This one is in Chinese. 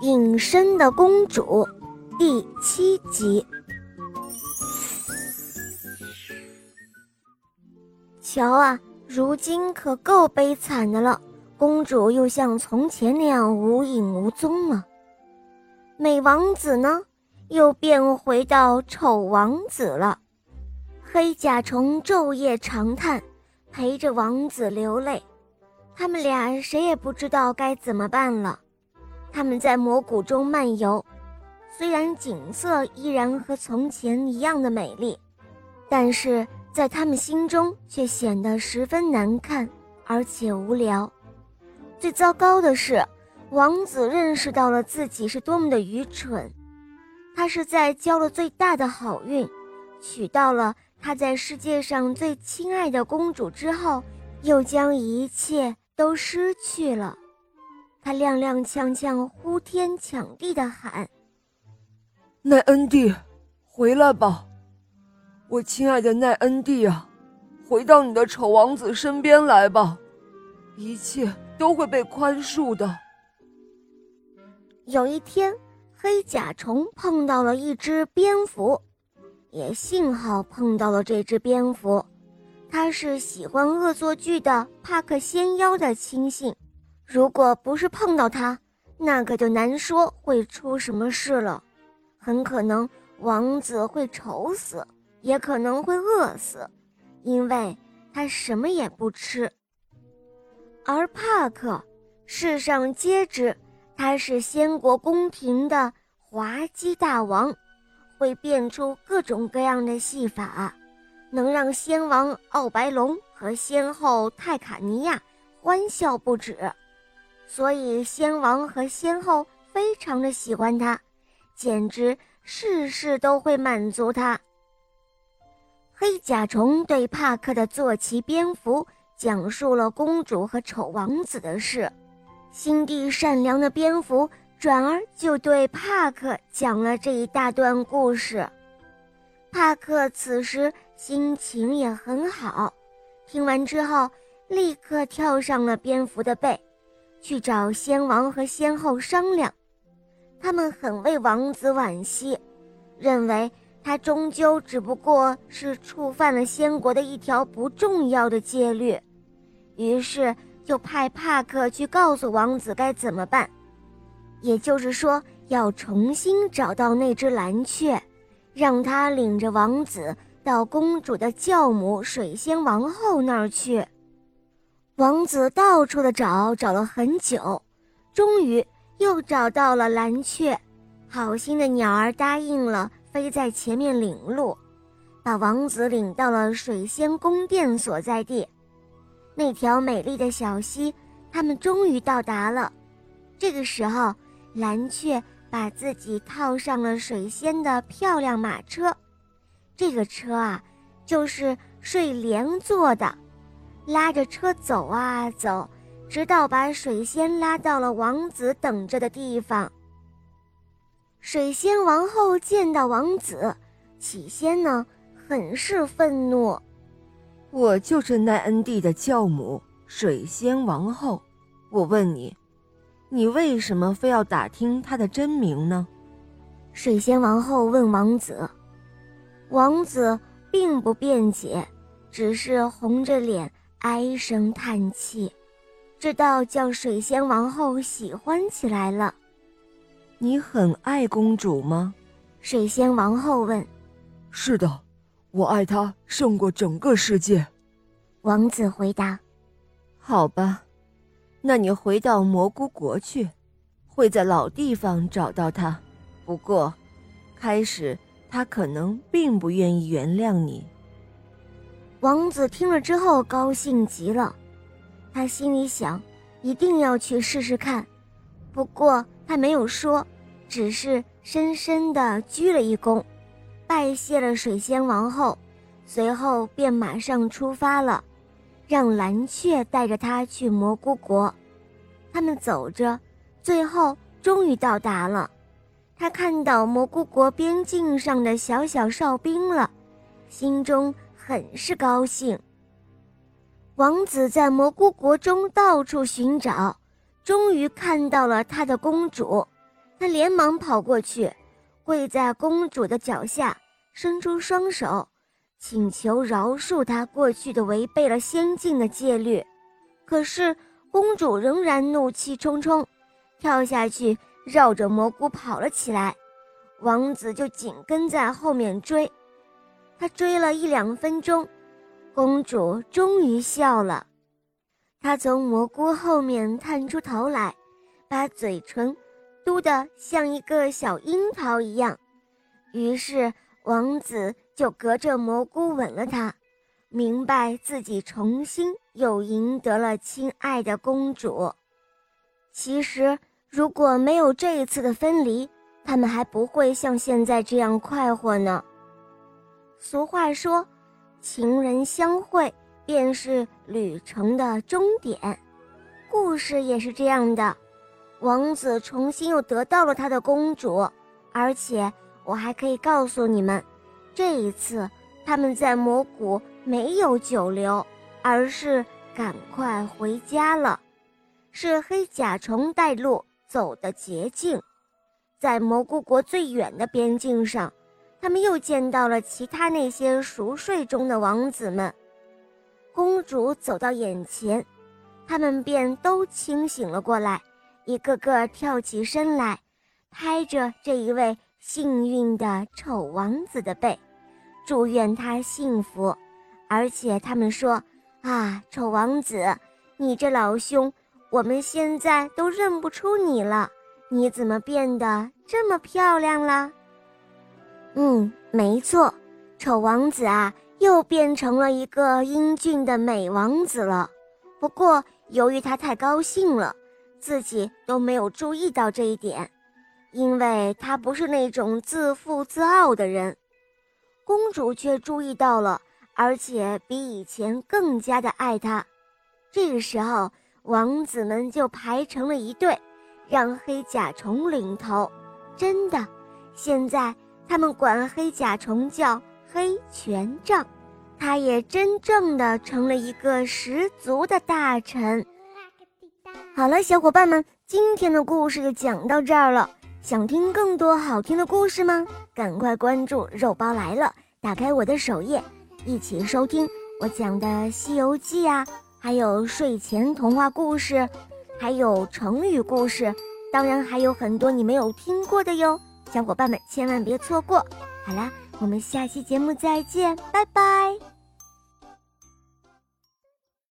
隐身的公主，第七集。瞧啊，如今可够悲惨的了，公主又像从前那样无影无踪了。美王子呢，又变回到丑王子了。黑甲虫昼夜长叹，陪着王子流泪。他们俩谁也不知道该怎么办了。他们在魔谷中漫游，虽然景色依然和从前一样的美丽，但是在他们心中却显得十分难看，而且无聊。最糟糕的是，王子认识到了自己是多么的愚蠢。他是在交了最大的好运，娶到了他在世界上最亲爱的公主之后，又将一切都失去了。他踉踉跄跄、呼天抢地的喊：“奈恩蒂，回来吧，我亲爱的奈恩蒂啊，回到你的丑王子身边来吧，一切都会被宽恕的。”有一天，黑甲虫碰到了一只蝙蝠，也幸好碰到了这只蝙蝠，它是喜欢恶作剧的帕克仙妖的亲信。如果不是碰到他，那可就难说会出什么事了。很可能王子会丑死，也可能会饿死，因为他什么也不吃。而帕克，世上皆知他是仙国宫廷的滑稽大王，会变出各种各样的戏法，能让仙王奥白龙和仙后泰卡尼亚欢笑不止。所以，先王和先后非常的喜欢他，简直事事都会满足他。黑甲虫对帕克的坐骑蝙蝠讲述了公主和丑王子的事，心地善良的蝙蝠转而就对帕克讲了这一大段故事。帕克此时心情也很好，听完之后立刻跳上了蝙蝠的背。去找仙王和仙后商量，他们很为王子惋惜，认为他终究只不过是触犯了仙国的一条不重要的戒律，于是就派帕克去告诉王子该怎么办，也就是说要重新找到那只蓝雀，让他领着王子到公主的教母水仙王后那儿去。王子到处的找，找了很久，终于又找到了蓝雀。好心的鸟儿答应了，飞在前面领路，把王子领到了水仙宫殿所在地。那条美丽的小溪，他们终于到达了。这个时候，蓝雀把自己套上了水仙的漂亮马车，这个车啊，就是睡莲坐的。拉着车走啊走，直到把水仙拉到了王子等着的地方。水仙王后见到王子，起先呢很是愤怒。我就是奈恩蒂的教母，水仙王后。我问你，你为什么非要打听她的真名呢？水仙王后问王子。王子并不辩解，只是红着脸。唉声叹气，这倒叫水仙王后喜欢起来了。你很爱公主吗？水仙王后问。是的，我爱她胜过整个世界。王子回答。好吧，那你回到蘑菇国去，会在老地方找到她。不过，开始她可能并不愿意原谅你。王子听了之后高兴极了，他心里想，一定要去试试看。不过他没有说，只是深深地鞠了一躬，拜谢了水仙王后，随后便马上出发了，让蓝雀带着他去蘑菇国。他们走着，最后终于到达了。他看到蘑菇国边境上的小小哨兵了，心中。很是高兴。王子在蘑菇国中到处寻找，终于看到了他的公主。他连忙跑过去，跪在公主的脚下，伸出双手，请求饶恕他过去的违背了仙境的戒律。可是公主仍然怒气冲冲，跳下去，绕着蘑菇跑了起来。王子就紧跟在后面追，他追了一两分钟，公主终于笑了。他从蘑菇后面探出头来，把嘴唇嘟得像一个小樱桃一样。于是王子就隔着蘑菇吻了她，明白自己重新又赢得了亲爱的公主。其实，如果没有这一次的分离，他们还不会像现在这样快活呢。俗话说：“情人相会便是旅程的终点。”故事也是这样的。王子重新又得到了他的公主，而且我还可以告诉你们，这一次他们在魔谷没有久留，而是赶快回家了。是黑甲虫带路走的捷径。在蘑菇国最远的边境上，他们又见到了其他那些熟睡中的王子们。公主走到眼前，他们便都清醒了过来，一个个跳起身来，拍着这一位幸运的丑王子的背，祝愿他幸福。而且他们说：“啊，丑王子，你这老兄，我们现在都认不出你了。”你怎么变得这么漂亮了？嗯，没错，丑王子啊，又变成了一个英俊的美王子了。不过，由于他太高兴了，自己都没有注意到这一点，因为他不是那种自负自傲的人。公主却注意到了，而且比以前更加的爱他。这个时候，王子们就排成了一队。让黑甲虫领头，真的，现在他们管黑甲虫叫黑权杖，他也真正的成了一个十足的大臣。好了，小伙伴们，今天的故事就讲到这儿了。想听更多好听的故事吗？赶快关注“肉包来了”，打开我的首页，一起收听我讲的《西游记》啊，还有睡前童话故事。还有成语故事，当然还有很多你没有听过的哟，小伙伴们千万别错过。好啦，我们下期节目再见，拜拜。